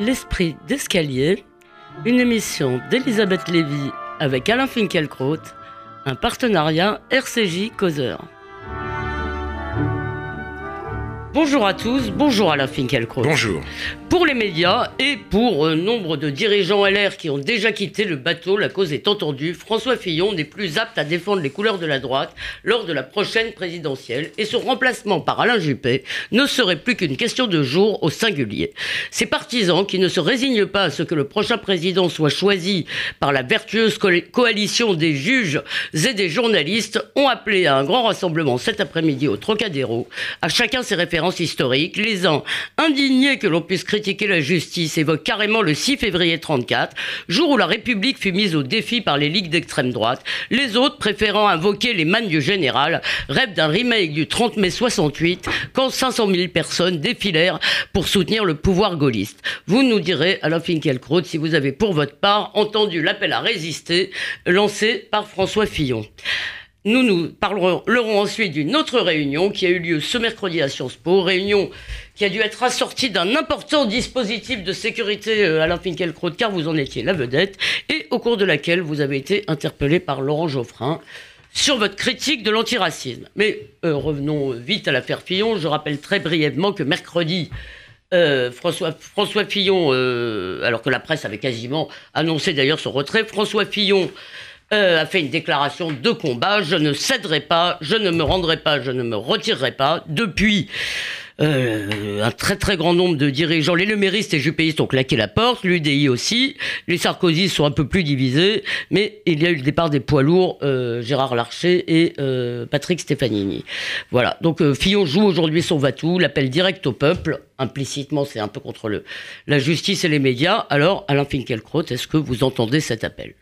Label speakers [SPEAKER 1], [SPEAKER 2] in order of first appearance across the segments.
[SPEAKER 1] L'esprit d'escalier, une émission d'Elisabeth Lévy avec Alain Finkielkraut, un partenariat RCJ Causeur. Bonjour à tous, bonjour Alain Finkielkraut.
[SPEAKER 2] Bonjour.
[SPEAKER 1] Pour les médias et pour euh, nombre de dirigeants LR qui ont déjà quitté le bateau, la cause est entendue. François Fillon n'est plus apte à défendre les couleurs de la droite lors de la prochaine présidentielle et son remplacement par Alain Juppé ne serait plus qu'une question de jour au singulier. Ces partisans qui ne se résignent pas à ce que le prochain président soit choisi par la vertueuse co- coalition des juges et des journalistes ont appelé à un grand rassemblement cet après-midi au Trocadéro. À chacun ses références historiques. Les uns indignés que l'on puisse critiquer la justice évoquent carrément le 6 février 34, jour où la République fut mise au défi par les ligues d'extrême droite. Les autres, préférant invoquer les mannes du général, rêvent d'un remake du 30 mai 68 quand 500 000 personnes défilèrent pour soutenir le pouvoir gaulliste. Vous nous direz, Alain Finkielkraut, si vous avez pour votre part entendu l'appel à résister lancé par François Fillon. Nous nous parlerons ensuite d'une autre réunion qui a eu lieu ce mercredi à Sciences Po, réunion qui a dû être assortie d'un important dispositif de sécurité euh, Alain Finkielkraut, car vous en étiez la vedette, et au cours de laquelle vous avez été interpellé par Laurent Geoffrin sur votre critique de l'antiracisme. Mais euh, revenons vite à l'affaire Fillon. Je rappelle très brièvement que mercredi, euh, François, Fillon, alors que la presse avait quasiment annoncé d'ailleurs son retrait, François Fillon euh, a fait une déclaration de combat. Je ne céderai pas, je ne me rendrai pas, je ne me retirerai pas. Depuis, euh, un très très grand nombre de dirigeants, les leméristes et juppéistes ont claqué la porte, l'UDI aussi, les Sarkozy sont un peu plus divisés, mais il y a eu le départ des poids lourds, euh, Gérard Larcher et Patrick Stefanini. Voilà, donc Fillon joue aujourd'hui son Vatou, l'appel direct au peuple, implicitement c'est un peu contre le, la justice et les médias. Alors, Alain Finkielkraut, est-ce que vous entendez cet appel?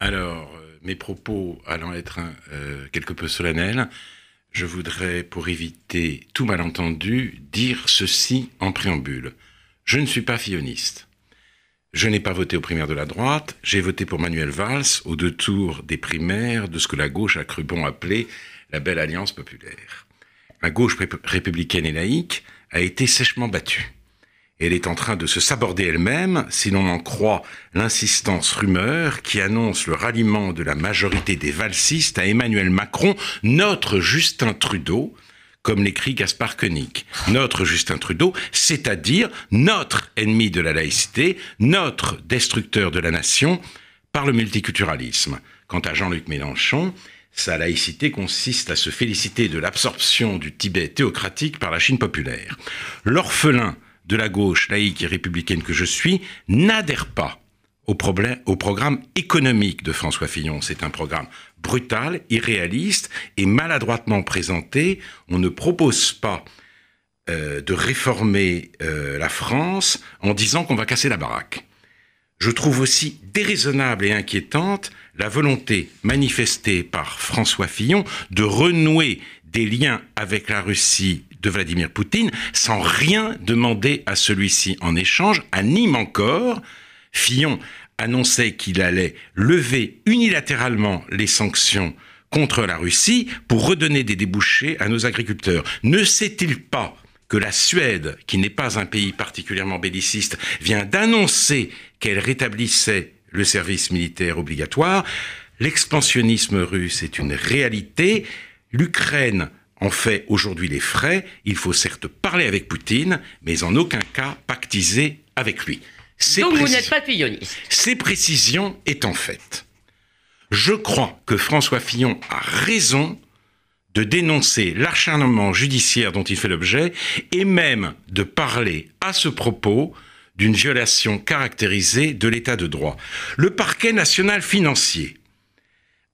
[SPEAKER 2] Alors, euh, mes propos allant être euh, quelque peu solennels, je voudrais, pour éviter tout malentendu, dire ceci en préambule. Je ne suis pas filloniste. Je n'ai pas voté aux primaires de la droite, j'ai voté pour Manuel Valls aux deux tours des primaires de ce que la gauche a cru bon appeler la belle alliance populaire. La gauche rép- républicaine et laïque a été sèchement battue. Elle est en train de se saborder elle-même, si l'on en croit l'insistance rumeur qui annonce le ralliement de la majorité des valsistes à Emmanuel Macron, notre Justin Trudeau, comme l'écrit Gaspard Koenig. Notre Justin Trudeau, c'est-à-dire notre ennemi de la laïcité, notre destructeur de la nation par le multiculturalisme. Quant à Jean-Luc Mélenchon, sa laïcité consiste à se féliciter de l'absorption du Tibet théocratique par la Chine populaire. L'orphelin de la gauche laïque et républicaine que je suis n'adhère pas au, problème, au programme économique de François Fillon. C'est un programme brutal, irréaliste et maladroitement présenté. On ne propose pas euh, de réformer euh, la France en disant qu'on va casser la baraque. Je trouve aussi déraisonnable et inquiétante la volonté manifestée par François Fillon de renouer des liens avec la Russie de Vladimir Poutine sans rien demander à celui-ci en échange. À Nîmes encore, Fillon annonçait qu'il allait lever unilatéralement les sanctions contre la Russie pour redonner des débouchés à nos agriculteurs. Ne sait-il pas que la Suède, qui n'est pas un pays particulièrement belliciste, vient d'annoncer qu'elle rétablissait le service militaire obligatoire? L'expansionnisme russe est une réalité. L'Ukraine en fait aujourd'hui les frais. Il faut certes parler avec Poutine, mais en aucun cas pactiser avec lui. Ces
[SPEAKER 1] Donc vous n'êtes pas filloniste.
[SPEAKER 2] ces précisions étant faites, je crois que François Fillon a raison de dénoncer l'acharnement judiciaire dont il fait l'objet et même de parler à ce propos d'une violation caractérisée de l'état de droit. Le parquet national financier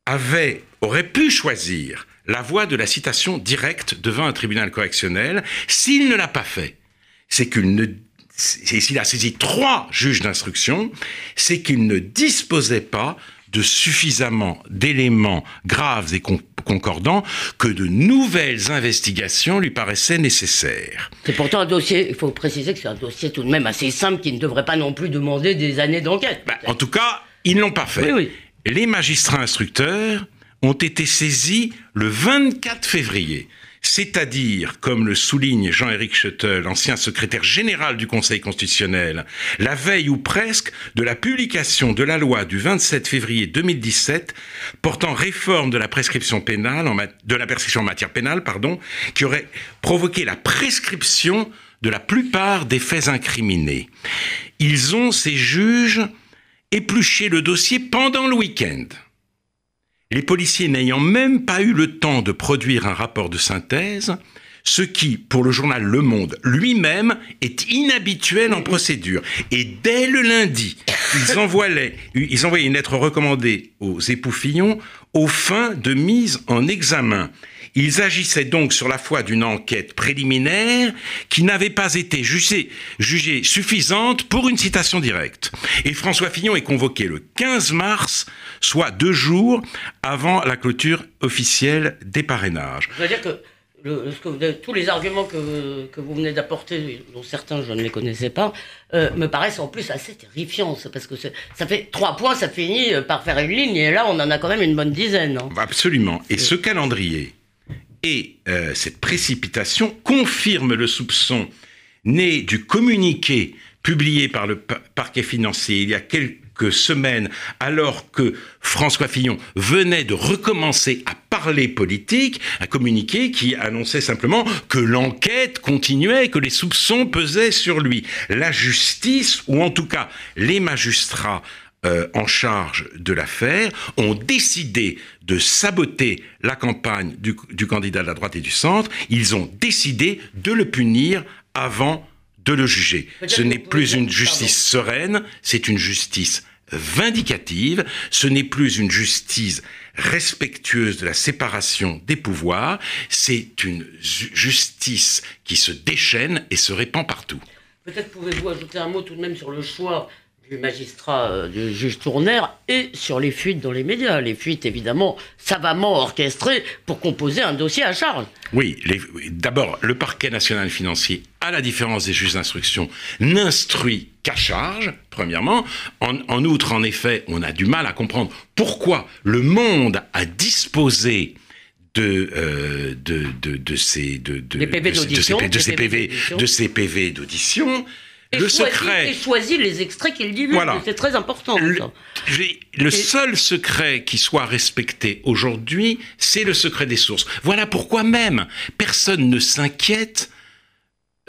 [SPEAKER 2] avait, aurait pu choisir la voie de la citation directe devant un tribunal correctionnel. S'il ne l'a pas fait, c'est qu'il ne s'il a saisi trois juges d'instruction, c'est qu'il ne disposait pas de suffisamment d'éléments graves et con- concordants que de nouvelles investigations lui paraissaient nécessaires.
[SPEAKER 1] C'est pourtant un dossier, il faut préciser que c'est un dossier tout de même assez simple qui ne devrait pas non plus demander des années d'enquête.
[SPEAKER 2] Bah, en tout cas, ils n'ont pas fait.
[SPEAKER 1] Oui, oui.
[SPEAKER 2] Les magistrats instructeurs ont été saisis le 24 février. c'est-à-dire, comme le souligne Jean-Éric Schuttel, ancien secrétaire général du Conseil constitutionnel, la veille ou presque de la publication de la loi du 27 février 2017 portant réforme de la prescription pénale, en de la prescription en matière pénale, pardon, qui aurait provoqué la prescription de la plupart des faits incriminés. Ils ont, ces juges, épluché le dossier pendant le week-end. Les policiers n'ayant même pas eu le temps de produire un rapport de synthèse, ce qui, pour le journal Le Monde lui-même, est inhabituel en procédure. Et dès le lundi, ils envoyaient, une lettre recommandée aux époux Fillon aux fins de mise en examen. Ils agissaient donc sur la foi d'une enquête préliminaire qui n'avait pas été jugée, jugée, suffisante pour une citation directe. Et François Fillon est convoqué le 15 mars, soit deux jours avant la clôture officielle des parrainages.
[SPEAKER 1] Je veux dire que tous les arguments que, que vous venez d'apporter, dont certains je ne les connaissais pas, euh, me paraissent en plus assez terrifiants. Parce que ça fait trois points, ça finit par faire une ligne, et là on en a quand même une bonne dizaine. Hein.
[SPEAKER 2] Absolument. Et ce calendrier et euh, cette précipitation confirme le soupçon né du communiqué publié par le parquet financier il y a quelques semaines, alors que François Fillon venait de recommencer à parler politique, un communiqué qui annonçait simplement que l'enquête continuait, que les soupçons pesaient sur lui. La justice, ou en tout cas les magistrats euh, en charge de l'affaire ont décidé de saboter la campagne du, candidat de la droite et du centre. Ils ont décidé de le punir avant de le juger. Ce n'est plus une justice sereine, c'est une justice vindicative, ce n'est plus une justice respectueuse de la séparation des pouvoirs, c'est une justice qui se déchaîne et se répand partout.
[SPEAKER 1] Peut-être pouvez-vous ajouter un mot tout de même sur le choix du magistrat, euh, du juge Tournaire, et sur les fuites dans les médias. Les fuites, évidemment, savamment orchestrées pour composer un dossier à charge.
[SPEAKER 2] Oui, d'abord, le parquet national financier, à la différence des juges d'instruction, n'instruit qu'à charge, premièrement. En, outre, en effet, on a du mal à comprendre pourquoi le monde a disposé de, euh, de, de, de, ces, de, de,
[SPEAKER 1] PV
[SPEAKER 2] de ces PV d'audition
[SPEAKER 1] et le secret. Et choisit les extraits qu'il divulgue. Voilà. C'est très important.
[SPEAKER 2] Le, seul secret qui soit respecté aujourd'hui, c'est le secret des sources. Voilà pourquoi même personne ne s'inquiète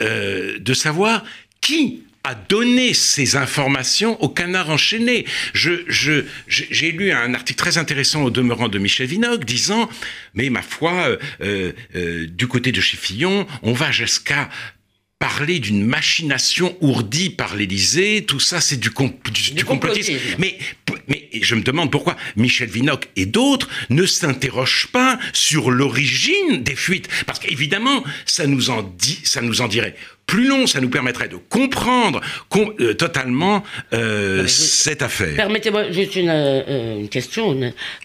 [SPEAKER 2] euh, de savoir qui a donné ces informations au canard enchaîné. Je, je, j'ai lu un article très intéressant au demeurant de Michel Vinocq disant, mais ma foi, euh, euh, du côté de chez Fillon, on va jusqu'à parler d'une machination ourdie par l'Élysée, tout ça c'est du, du, complotisme. Mais, mais je me demande pourquoi Michel Vinocq et d'autres ne s'interrogent pas sur l'origine des fuites. Parce qu'évidemment, ça nous en dit, ça nous en dirait plus long, ça nous permettrait de comprendre euh, totalement euh, cette affaire.
[SPEAKER 1] Permettez-moi juste une, euh, question,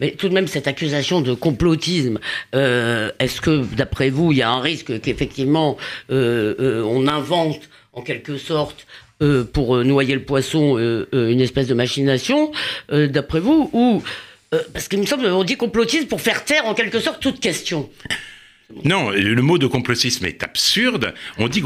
[SPEAKER 1] mais tout de même cette accusation de complotisme, est-ce que d'après vous, il y a un risque qu'effectivement on invente en quelque sorte pour noyer le poisson une espèce de machination, d'après vous, ou parce qu'il me semble qu'on dit complotisme pour faire taire en quelque sorte toute question.
[SPEAKER 2] Non, le mot de complotisme est absurde. On dit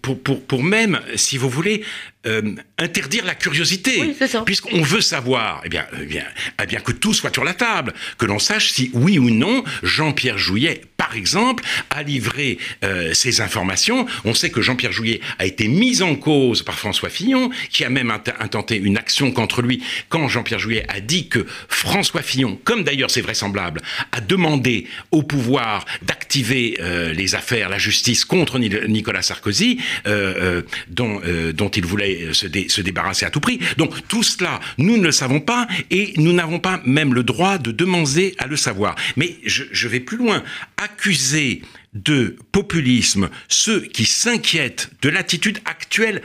[SPEAKER 2] pour, pour, même, si vous voulez, euh, interdire la curiosité. Puisqu'on veut savoir, eh bien, eh bien, eh bien, que tout soit sur la table, que l'on sache si oui ou non Jean-Pierre Jouillet, par exemple, a livré euh, ces informations. On sait que Jean-Pierre Jouillet a été mis en cause par François Fillon, qui a même intenté une action contre lui quand Jean-Pierre Jouillet a dit que François Fillon, comme d'ailleurs c'est vraisemblable, a demandé au pouvoir d'activer euh, les affaires, la justice contre Nicolas Sarkozy, dont, dont il voulait se, débarrasser à tout prix. Donc tout cela, nous ne le savons pas et nous n'avons pas même le droit de demander à le savoir. Mais je, je vais plus loin. Accuser de populisme ceux qui s'inquiètent de l'attitude actuelle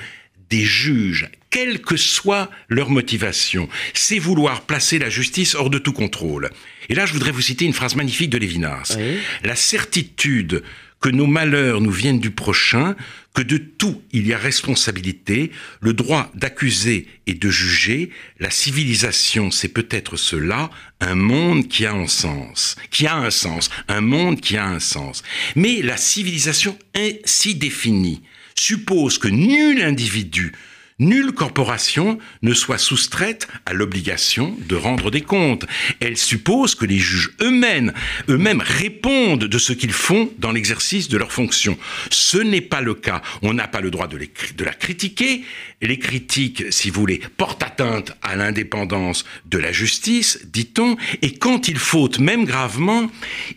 [SPEAKER 2] des juges, quelle que soit leur motivation, c'est vouloir placer la justice hors de tout contrôle. Et là, je voudrais vous citer une phrase magnifique de Lévinas. La certitude que nos malheurs nous viennent du prochain, que de tout il y a responsabilité, le droit d'accuser et de juger, la civilisation c'est peut-être cela, un monde qui a un sens, qui a un sens, un monde qui a un sens. Mais la civilisation ainsi définie suppose que nul individu Nulle corporation ne soit soustraite à l'obligation de rendre des comptes. Elle suppose que les juges eux-mêmes, eux-mêmes répondent de ce qu'ils font dans l'exercice de leurs fonctions. Ce n'est pas le cas. On n'a pas le droit de, la critiquer. Les critiques, si vous voulez, portent atteinte à l'indépendance de la justice, dit-on, et quand ils fautent, même gravement,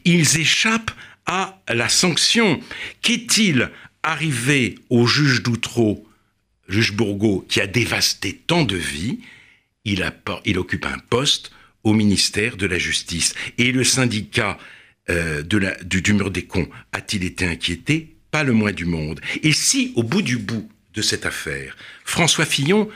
[SPEAKER 2] ils échappent à la sanction. Qu'est-il arrivé au juge d'Outreau juge Bourgault, qui a dévasté tant de vies, il, occupe un poste au ministère de la Justice. Et le syndicat euh, du, mur des cons a-t-il été inquiété? Pas le moins du monde. Et si, au bout du bout de cette affaire, François Fillon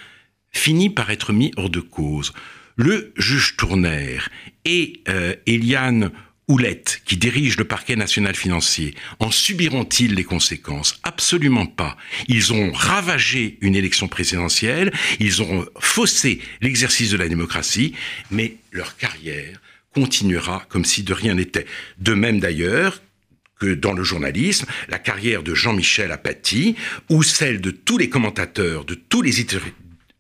[SPEAKER 2] finit par être mis hors de cause, le juge Tournaire et euh, Eliane Houlette, qui dirige le parquet national financier, en subiront-ils les conséquences? Absolument pas. Ils ont ravagé une élection présidentielle, ils ont faussé l'exercice de la démocratie, mais leur carrière continuera comme si de rien n'était. De même d'ailleurs que dans le journalisme, la carrière de Jean-Michel Apathy ou celle de tous les commentateurs, de tous les,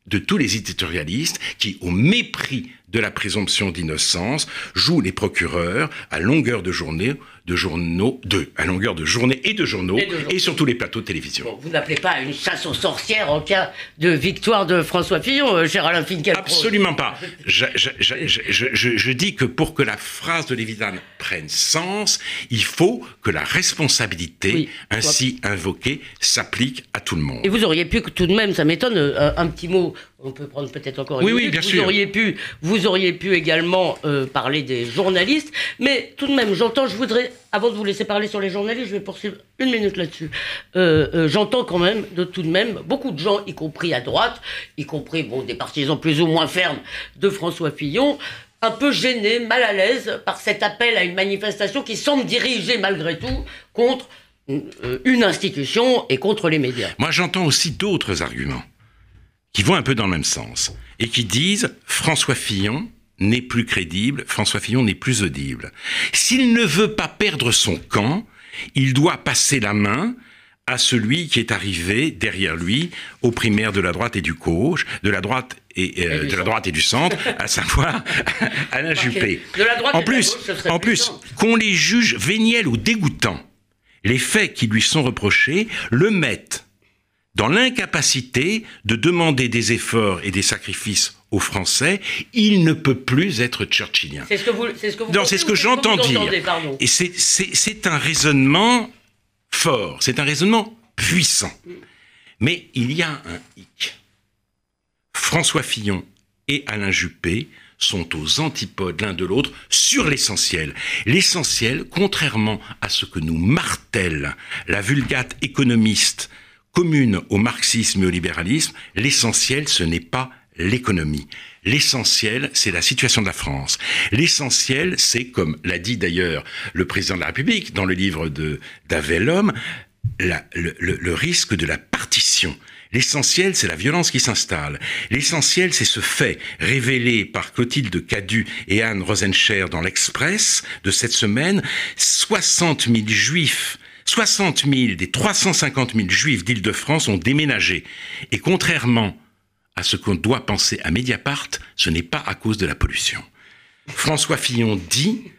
[SPEAKER 2] de tous les éditorialistes qui, au mépris de la présomption d'innocence, jouent les procureurs à longueur de journée, de journaux, de, à longueur de journée et de journaux, et, sur tous les plateaux de télévision.
[SPEAKER 1] vous n'appelez pas une chasse aux sorcières en cas de victoire de François Fillon, euh, cher Alain Finkielkraut
[SPEAKER 2] Absolument pas. Je, je, dis que pour que la phrase de Lévidan prenne sens, il faut que la responsabilité ainsi invoquée s'applique à tout le monde.
[SPEAKER 1] Et vous auriez pu tout de même, ça m'étonne, euh, un petit mot on peut prendre peut-être encore une
[SPEAKER 2] oui, Oui, bien
[SPEAKER 1] vous
[SPEAKER 2] sûr.
[SPEAKER 1] Auriez pu, vous auriez pu également euh, parler des journalistes, mais tout de même, j'entends, je voudrais, avant de vous laisser parler sur les journalistes, je vais poursuivre une minute là-dessus. Euh, euh, j'entends quand même, de tout de même, beaucoup de gens, y compris à droite, y compris bon, des partisans plus ou moins fermes de François Fillon, un peu gênés, mal à l'aise par cet appel à une manifestation qui semble dirigée malgré tout contre une institution et contre les médias.
[SPEAKER 2] Moi, j'entends aussi d'autres arguments qui vont un peu dans le même sens et qui disent François Fillon n'est plus crédible, François Fillon n'est plus audible. S'il ne veut pas perdre son camp, il doit passer la main à celui qui est arrivé derrière lui au primaire de la droite et du gauche, de la droite et, euh, de la droite et du centre, à savoir Alain Juppé. en plus, en plus, qu'on les juge véniels ou dégoûtants, les faits qui lui sont reprochés le mettent dans l'incapacité de demander des efforts et des sacrifices aux Français, il ne peut plus être churchillien.
[SPEAKER 1] C'est ce que vous, c'est ce que
[SPEAKER 2] Non, c'est ce que j'entends dire. Et c'est un raisonnement fort, c'est un raisonnement puissant. Mais il y a un hic. François Fillon et Alain Juppé sont aux antipodes l'un de l'autre sur l'essentiel. L'essentiel, contrairement à ce que nous martèle la vulgate économiste commune au marxisme et au libéralisme, l'essentiel, ce n'est pas l'économie. L'essentiel, c'est la situation de la France. L'essentiel, c'est, comme l'a dit d'ailleurs le président de la République dans le livre de d'Avellhomme, le, risque de la partition. L'essentiel, c'est la violence qui s'installe. L'essentiel, c'est ce fait révélé par Clotilde Cadu et Anne Rosencher dans l'Express de cette semaine. 60 000 juifs 60 000 des 350 000 juifs d'Île-de-France ont déménagé. Et contrairement à ce qu'on doit penser à Mediapart, ce n'est pas à cause de la pollution. François Fillon dit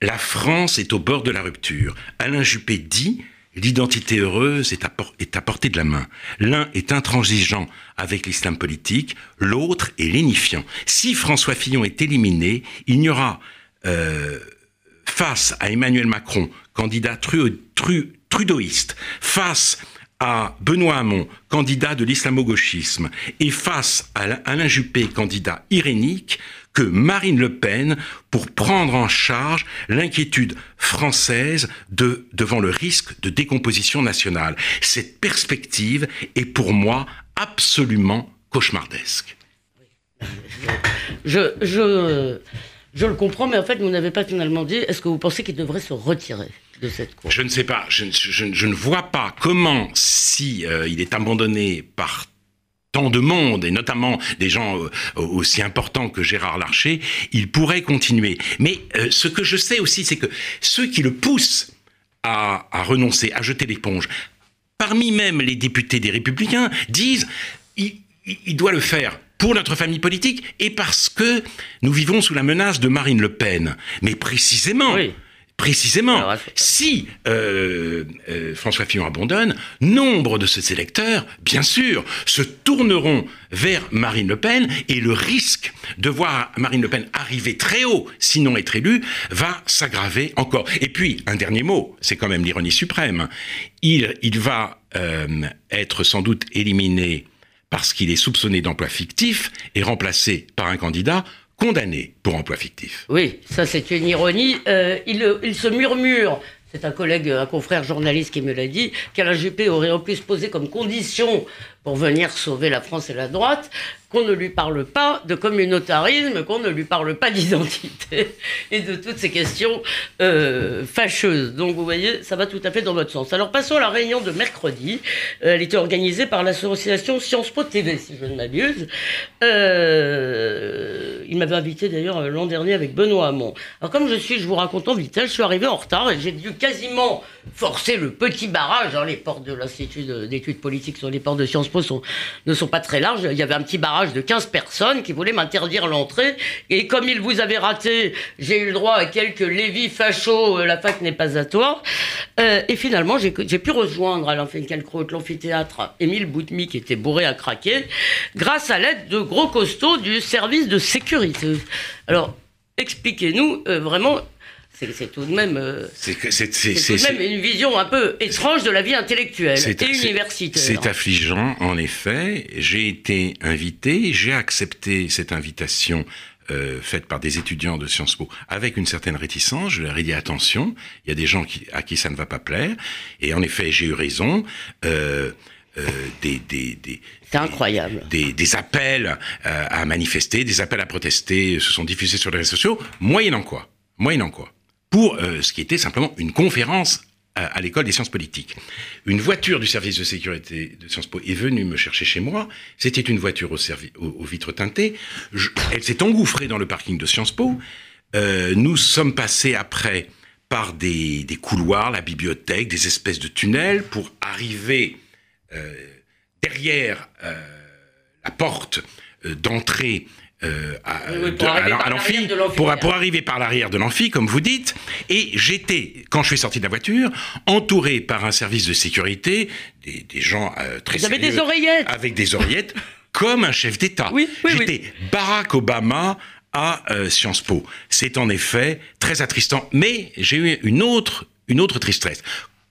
[SPEAKER 2] La France est au bord de la rupture. Alain Juppé dit L'identité heureuse est à, portée de la main. L'un est intransigeant avec l'islam politique, l'autre est lénifiant. Si François Fillon est éliminé, il n'y aura euh, face à Emmanuel Macron, candidat trudeauiste, face à Benoît Hamon, candidat de l'islamo-gauchisme, et face à Alain Juppé, candidat irénique, que Marine Le Pen pour prendre en charge l'inquiétude française de, devant le risque de décomposition nationale. Cette perspective est pour moi absolument cauchemardesque.
[SPEAKER 1] Je, je le comprends, mais en fait, vous n'avez pas finalement dit, est-ce que vous pensez qu'il devrait se retirer de cette cour?
[SPEAKER 2] Je ne sais pas. Je, ne vois pas comment, si il est abandonné par tant de monde, et notamment des gens aussi importants que Gérard Larcher, il pourrait continuer. Mais ce que je sais aussi, c'est que ceux qui le poussent à, renoncer, à jeter l'éponge, parmi même les députés des Républicains, disent il doit le faire pour notre famille politique et parce que nous vivons sous la menace de Marine Le Pen. Mais précisément, précisément, si euh, euh, François Fillon abandonne, nombre de ses électeurs, bien sûr, se tourneront vers Marine Le Pen et le risque de voir Marine Le Pen arriver très haut, sinon être élue, va s'aggraver encore. Et puis, un dernier mot, c'est quand même l'ironie suprême, il, il va euh, être sans doute éliminé parce qu'il est soupçonné d'emploi fictif et remplacé par un candidat condamné pour emploi fictif.
[SPEAKER 1] Oui, ça c'est une ironie. Euh, il, il, se murmure, c'est un collègue, un confrère journaliste qui me l'a dit, qu'Alain Juppé aurait en plus posé comme condition pour venir sauver la France et la droite, qu'on ne lui parle pas de communautarisme, qu'on ne lui parle pas d'identité et de toutes ces questions euh, fâcheuses. Donc vous voyez, ça va tout à fait dans votre sens. Alors passons à la réunion de mercredi. Euh, elle était organisée par l'association Sciences Po TV, si je ne m'abuse. Euh, il m'avait invité d'ailleurs l'an dernier avec Benoît Hamon. Alors comme je suis, je vous raconte en vitesse, je suis arrivé en retard et j'ai dû quasiment forcer le petit barrage. Hein, les portes de l'Institut d'études politiques sur les portes de Sciences Po ne sont pas très larges. Il y avait un petit barrage de 15 personnes qui voulaient m'interdire l'entrée. Et comme il vous avait raté, j'ai eu le droit à quelques Lévi fachos, euh, la fac n'est pas à toi. Euh, et finalement, j'ai pu rejoindre à l'amphithéâtre Émile Boutmy, qui était bourré à craquer, grâce à l'aide de gros costauds du service de sécurité. Alors, expliquez-nous euh, vraiment c'est tout de même, euh, c'est même une vision un peu étrange de la vie intellectuelle et universitaire.
[SPEAKER 2] C'est affligeant, en effet. J'ai été invité, j'ai accepté cette invitation euh, faite par des étudiants de Sciences Po avec une certaine réticence. Je leur ai dit attention, il y a des gens qui, à qui ça ne va pas plaire. Et en effet, j'ai eu raison. Euh, euh des, des, des
[SPEAKER 1] c'est incroyable.
[SPEAKER 2] Des, des appels euh, à manifester, des appels à protester se sont diffusés sur les réseaux sociaux, moyennant quoi Moyennant quoi pour euh, ce qui était simplement une conférence à, l'école des sciences politiques. Une voiture du service de sécurité de Sciences Po est venue me chercher chez moi. C'était une voiture aux, vitres teintées. elle s'est engouffrée dans le parking de Sciences Po. Euh, nous sommes passés après par des, couloirs, la bibliothèque, des espèces de tunnels pour arriver euh, derrière la porte d'entrée euh, à, l'amphi, pour, arriver par l'arrière de l'amphi, comme vous dites. Et j'étais, quand je suis sorti de la voiture, entouré par un service de sécurité, des, gens euh, très
[SPEAKER 1] vous des oreillettes
[SPEAKER 2] Avec des oreillettes, comme un chef d'État.
[SPEAKER 1] Oui,
[SPEAKER 2] j'étais Barack Obama à euh, Sciences Po. C'est en effet très attristant. Mais j'ai eu une autre, une autre tristesse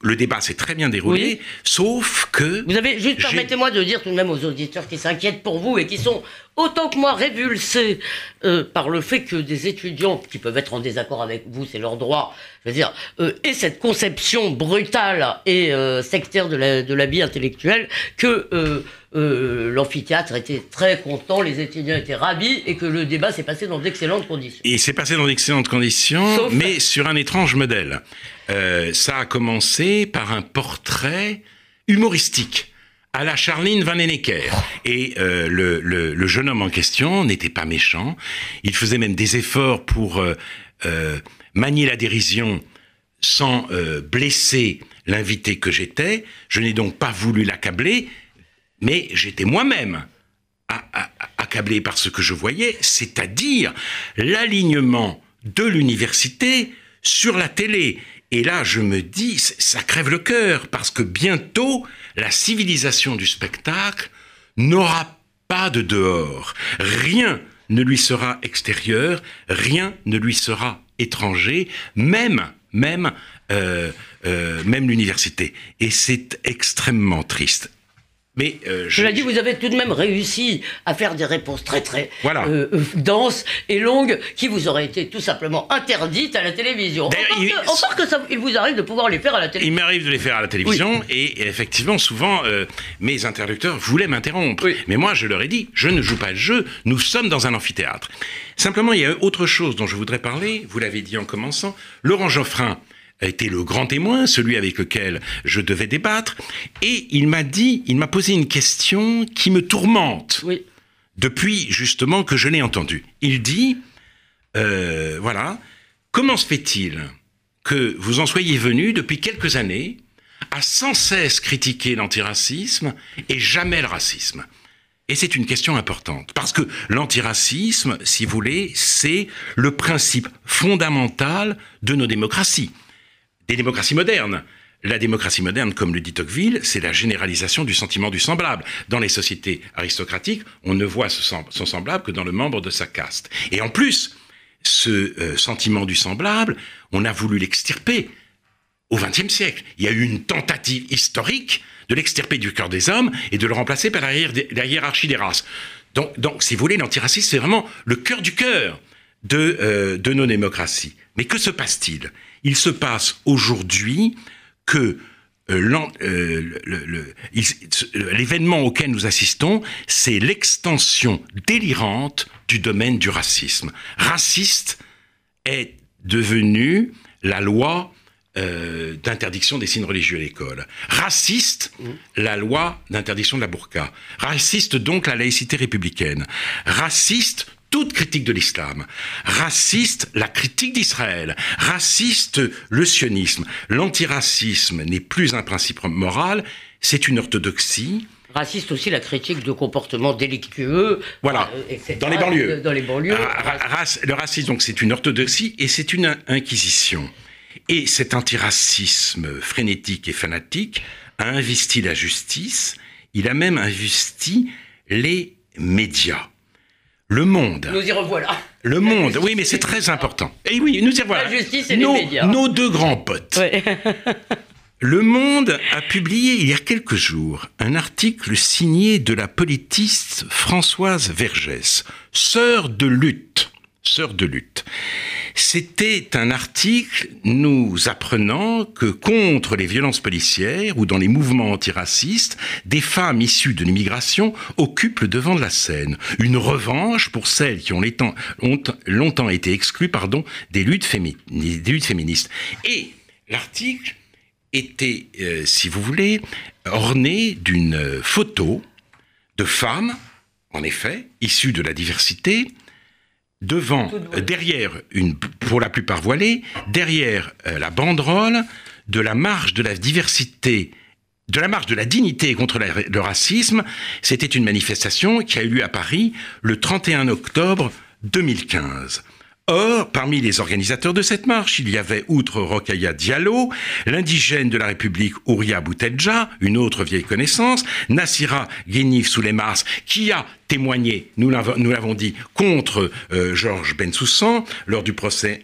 [SPEAKER 2] le débat s'est très bien déroulé, sauf que...
[SPEAKER 1] Vous avez juste, permettez-moi de dire tout de même aux auditeurs qui s'inquiètent pour vous et qui sont autant que moi révulsés euh, par le fait que des étudiants qui peuvent être en désaccord avec vous, c'est leur droit, je veux dire, euh, et cette conception brutale et euh, sectaire de la, de la vie intellectuelle, que l'amphithéâtre était très content, les étudiants étaient ravis et que le débat s'est passé dans d'excellentes conditions.
[SPEAKER 2] Il s'est passé dans d'excellentes conditions, mais sur un étrange modèle. ça a commencé par un portrait humoristique à la Charline Van Enecker. Et euh, le, jeune homme en question n'était pas méchant. Il faisait même des efforts pour euh, euh, manier la dérision sans blesser l'invité que j'étais. Je n'ai donc pas voulu l'accabler, mais j'étais moi-même accablé par ce que je voyais, c'est-à-dire l'alignement de l'université sur la télé. Et là, je me dis, ça crève le cœur, parce que bientôt, la civilisation du spectacle n'aura pas de dehors. Rien ne lui sera extérieur, rien ne lui sera étranger, même, même, euh, euh, même l'université. Et c'est extrêmement triste.
[SPEAKER 1] Mais euh, je, l'ai dit, vous avez tout de même réussi à faire des réponses très très euh, euh, denses et longues qui vous auraient été tout simplement interdites à la télévision. Encore, il, que, ça, il vous arrive de pouvoir les faire à la télévision.
[SPEAKER 2] Il m'arrive de les faire à la télévision et, effectivement souvent mes interlocuteurs voulaient m'interrompre. Mais moi je leur ai dit, je ne joue pas le jeu, nous sommes dans un amphithéâtre. Simplement il y a autre chose dont je voudrais parler, vous l'avez dit en commençant, Laurent Geoffrin a été le grand témoin, celui avec lequel je devais débattre, et il m'a dit, il m'a posé une question qui me tourmente
[SPEAKER 1] Oui.
[SPEAKER 2] depuis justement que je l'ai entendu. Il dit, euh, voilà, comment se fait-il que vous en soyez venu depuis quelques années à sans cesse critiquer l'antiracisme et jamais le racisme? Et c'est une question importante, parce que l'antiracisme, si vous voulez, c'est le principe fondamental de nos démocraties, des démocraties modernes. La démocratie moderne, comme le dit Tocqueville, c'est la généralisation du sentiment du semblable. Dans les sociétés aristocratiques, on ne voit son semblable que dans le membre de sa caste. Et en plus, ce euh, sentiment du semblable, on a voulu l'extirper au XXe siècle. Il y a eu une tentative historique de l'extirper du cœur des hommes et de le remplacer par la, hiérarchie des races. Donc, si vous voulez, l'antiracisme, c'est vraiment le cœur du cœur de, euh, de nos démocraties. Mais que se passe-t-il? Il se passe aujourd'hui que l'événement auquel nous assistons, c'est l'extension délirante du domaine du racisme. Raciste est devenu la loi euh, d'interdiction des signes religieux à l'école. Raciste, mmh. la loi d'interdiction de la burqa. Raciste donc la laïcité républicaine. Raciste, toute critique de l'islam. Raciste, la critique d'Israël. Raciste, le sionisme. L'antiracisme n'est plus un principe moral, c'est une orthodoxie.
[SPEAKER 1] Raciste aussi la critique de comportements délictueux.
[SPEAKER 2] Voilà, euh, dans les banlieues.
[SPEAKER 1] Dans les banlieues.
[SPEAKER 2] le racisme, donc, c'est une orthodoxie et c'est une inquisition. Et cet antiracisme frénétique et fanatique a investi la justice, il a même investi les médias. Le monde.
[SPEAKER 1] Nous y revoilà.
[SPEAKER 2] Le monde, oui, mais c'est très important. Et eh oui, nous y revoilà.
[SPEAKER 1] La justice et nos, les médias.
[SPEAKER 2] Nos deux grands potes. Le Monde a publié il y a quelques jours un article signé de la politiste Françoise Vergès, sœur de lutte, sœur de lutte. C'était un article nous apprenant que contre les violences policières ou dans les mouvements antiracistes, des femmes issues de l'immigration occupent le devant de la scène. Une revanche pour celles qui ont, longtemps été exclues pardon, des, luttes féministes. Et l'article était, euh, si vous voulez, orné d'une photo de femmes, en effet, issues de la diversité, devant, euh, derrière, une, pour la plupart voilée, derrière euh, la banderole de la marche de la diversité, de la marche de la dignité contre le racisme. C'était une manifestation qui a eu lieu à Paris le 31 octobre 2015. Or, parmi les organisateurs de cette marche, il y avait, outre Rokaya Diallo, l'indigène de la République Ouria Boutelja, une autre vieille connaissance, Nassira Guinif Soulemas, qui a témoigné, nous l'avons dit, contre euh, Georges Bensoussan lors du procès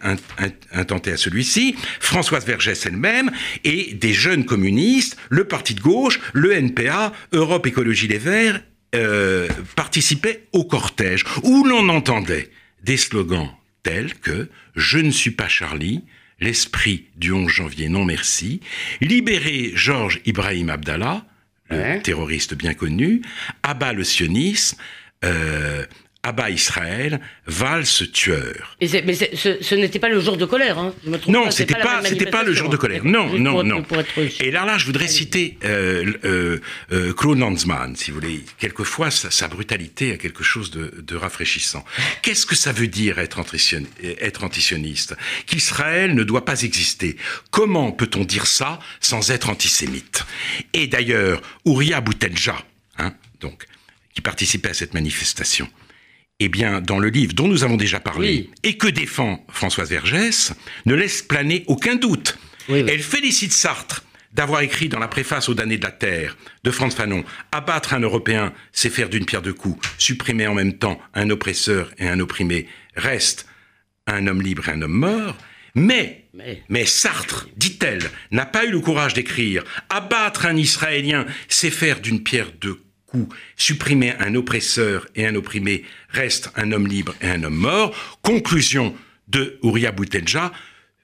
[SPEAKER 2] intenté à celui-ci, Françoise Vergès elle-même, et des jeunes communistes, le Parti de gauche, le NPA, Europe Écologie Les Verts, euh, participaient au cortège, où l'on entendait des slogans tel que Je ne suis pas Charlie, l'esprit du 11 janvier, non merci, libérer Georges Ibrahim Abdallah, le terroriste bien connu, abat le sionisme, euh, Abba Israël, valse tueur.
[SPEAKER 1] Et mais ce, n'était pas le jour de colère, hein
[SPEAKER 2] je me Non, c'était pas, c'était pas le jour de colère. Non, non, non. Et là, là, je voudrais citer euh, euh, euh, Claude Lanzmann, si vous voulez. Quelquefois, sa, brutalité a quelque chose de, rafraîchissant. Qu'est-ce que ça veut dire être, être antisioniste? Qu'Israël ne doit pas exister. Comment peut-on dire ça sans être antisémite? Et d'ailleurs, Ouria Boutelja, hein, donc, qui participait à cette manifestation, eh bien, dans le livre dont nous avons déjà parlé, et que défend Françoise Vergès, ne laisse planer aucun doute. Elle félicite Sartre d'avoir écrit dans la préface aux damnés de la Terre de Franz Fanon Abattre un Européen, c'est faire d'une pierre deux coups, supprimer en même temps un oppresseur et un opprimé, reste un homme libre et un homme mort. Mais, mais, mais Sartre, dit-elle, n'a pas eu le courage d'écrire Abattre un Israélien, c'est faire d'une pierre deux supprimer un oppresseur et un opprimé reste un homme libre et un homme mort. Conclusion de Ouria Boutelja,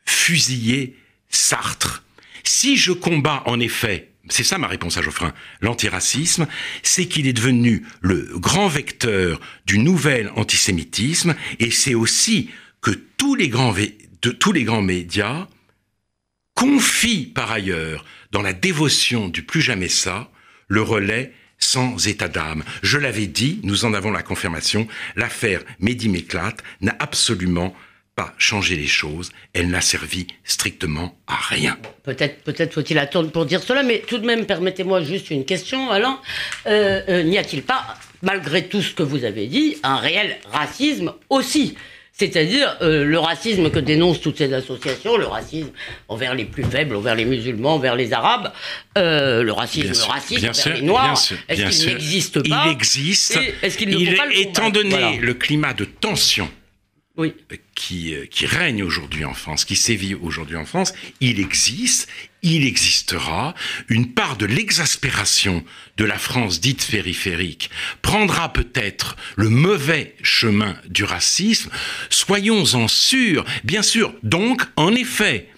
[SPEAKER 2] fusiller Sartre. Si je combats en effet, c'est ça ma réponse à Geoffrin, l'antiracisme, c'est qu'il est devenu le grand vecteur du nouvel antisémitisme et c'est aussi que tous les grands, de, tous les grands médias confie par ailleurs, dans la dévotion du plus jamais ça, le relais sans état d'âme. Je l'avais dit, nous en avons la confirmation, l'affaire Mehdi Méclate n'a absolument pas changé les choses, elle n'a servi strictement à rien.
[SPEAKER 1] Peut-être peut faut-il attendre pour dire cela, mais tout de même, permettez-moi juste une question, Alain. Euh, euh, n'y a-t-il pas, malgré tout ce que vous avez dit, un réel racisme aussi? C'est-à-dire euh, le racisme que dénoncent toutes ces associations, le racisme envers les plus faibles, envers les musulmans, envers les arabes, euh, le racisme, le racisme envers les noirs. Est-ce qu'il n'existe pas
[SPEAKER 2] Il existe. Est-ce qu'il ne faut pas le Étant donné le climat de tension euh, qui règne aujourd'hui en France, qui sévit aujourd'hui en France, il existe, il existera, une part de l'exaspération de la France dite périphérique prendra peut-être le mauvais chemin du racisme, soyons-en sûrs, bien sûr. Donc, en effet,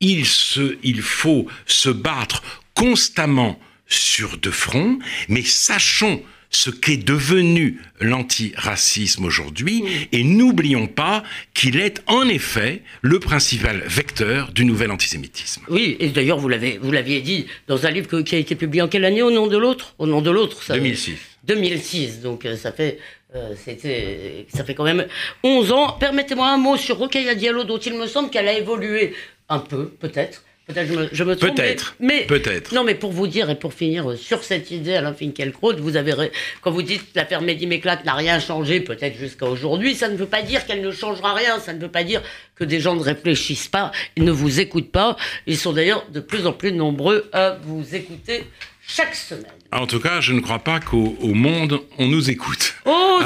[SPEAKER 2] il, se, il faut se battre constamment sur deux fronts, mais sachons ce qu'est devenu l'antiracisme aujourd'hui et n'oublions pas qu'il est en effet le principal vecteur du nouvel antisémitisme.
[SPEAKER 1] Oui, et d'ailleurs vous l'avez vous l'aviez dit dans un livre qui a été publié en quelle année? Au nom de l'autre? Au nom de l'autre,
[SPEAKER 2] ça 2006.
[SPEAKER 1] 2006, donc euh, ça fait euh, c'était ça fait quand même 11 ans. Permettez-moi un mot sur Rokhaya Diallo dont il me semble qu'elle a évolué un peu peut-être Peut-être je me, trompe.
[SPEAKER 2] Peut-être. Mais, peut-être.
[SPEAKER 1] Non, mais pour vous dire et pour finir euh, sur cette idée, Alain Finkielkraut, vous avez quand vous dites que l'affaire Mehdi Méclate n'a rien changé, peut-être jusqu'à aujourd'hui, ça ne veut pas dire qu'elle ne changera rien. Ça ne veut pas dire que des gens ne réfléchissent pas, ils ne vous écoutent pas. Ils sont d'ailleurs de plus en plus nombreux à vous écouter chaque semaine.
[SPEAKER 2] En tout cas, je ne crois pas qu'au monde, on nous écoute.
[SPEAKER 1] Oh,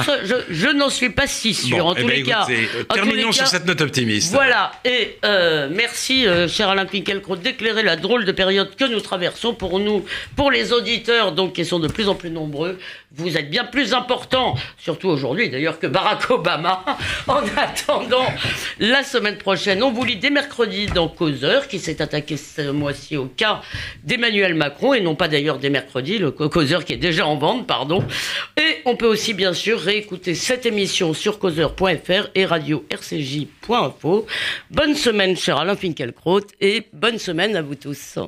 [SPEAKER 1] je, n'en suis pas si sûr. en, eh tous ben, les cas,
[SPEAKER 2] terminons sur cette note optimiste.
[SPEAKER 1] Voilà. Et euh, merci, euh, cher Alain Pinkelkraut, d'éclairer la drôle de période que nous traversons pour nous, pour les auditeurs, donc qui sont de plus en plus nombreux. Vous êtes bien plus importants, surtout aujourd'hui d'ailleurs, que Barack Obama. en attendant, la semaine prochaine, on vous lit dès mercredi dans Causeur, qui s'est attaqué ce mois-ci au cas d'Emmanuel Macron, et non pas d'ailleurs des mercredis, le Causeur qui est déjà en vente, pardon. Et on peut aussi bien sûr réécouter cette émission sur causeur.fr et radio-rcj.info. Bonne semaine, cher Alain Finkielkraut, et bonne semaine à vous tous.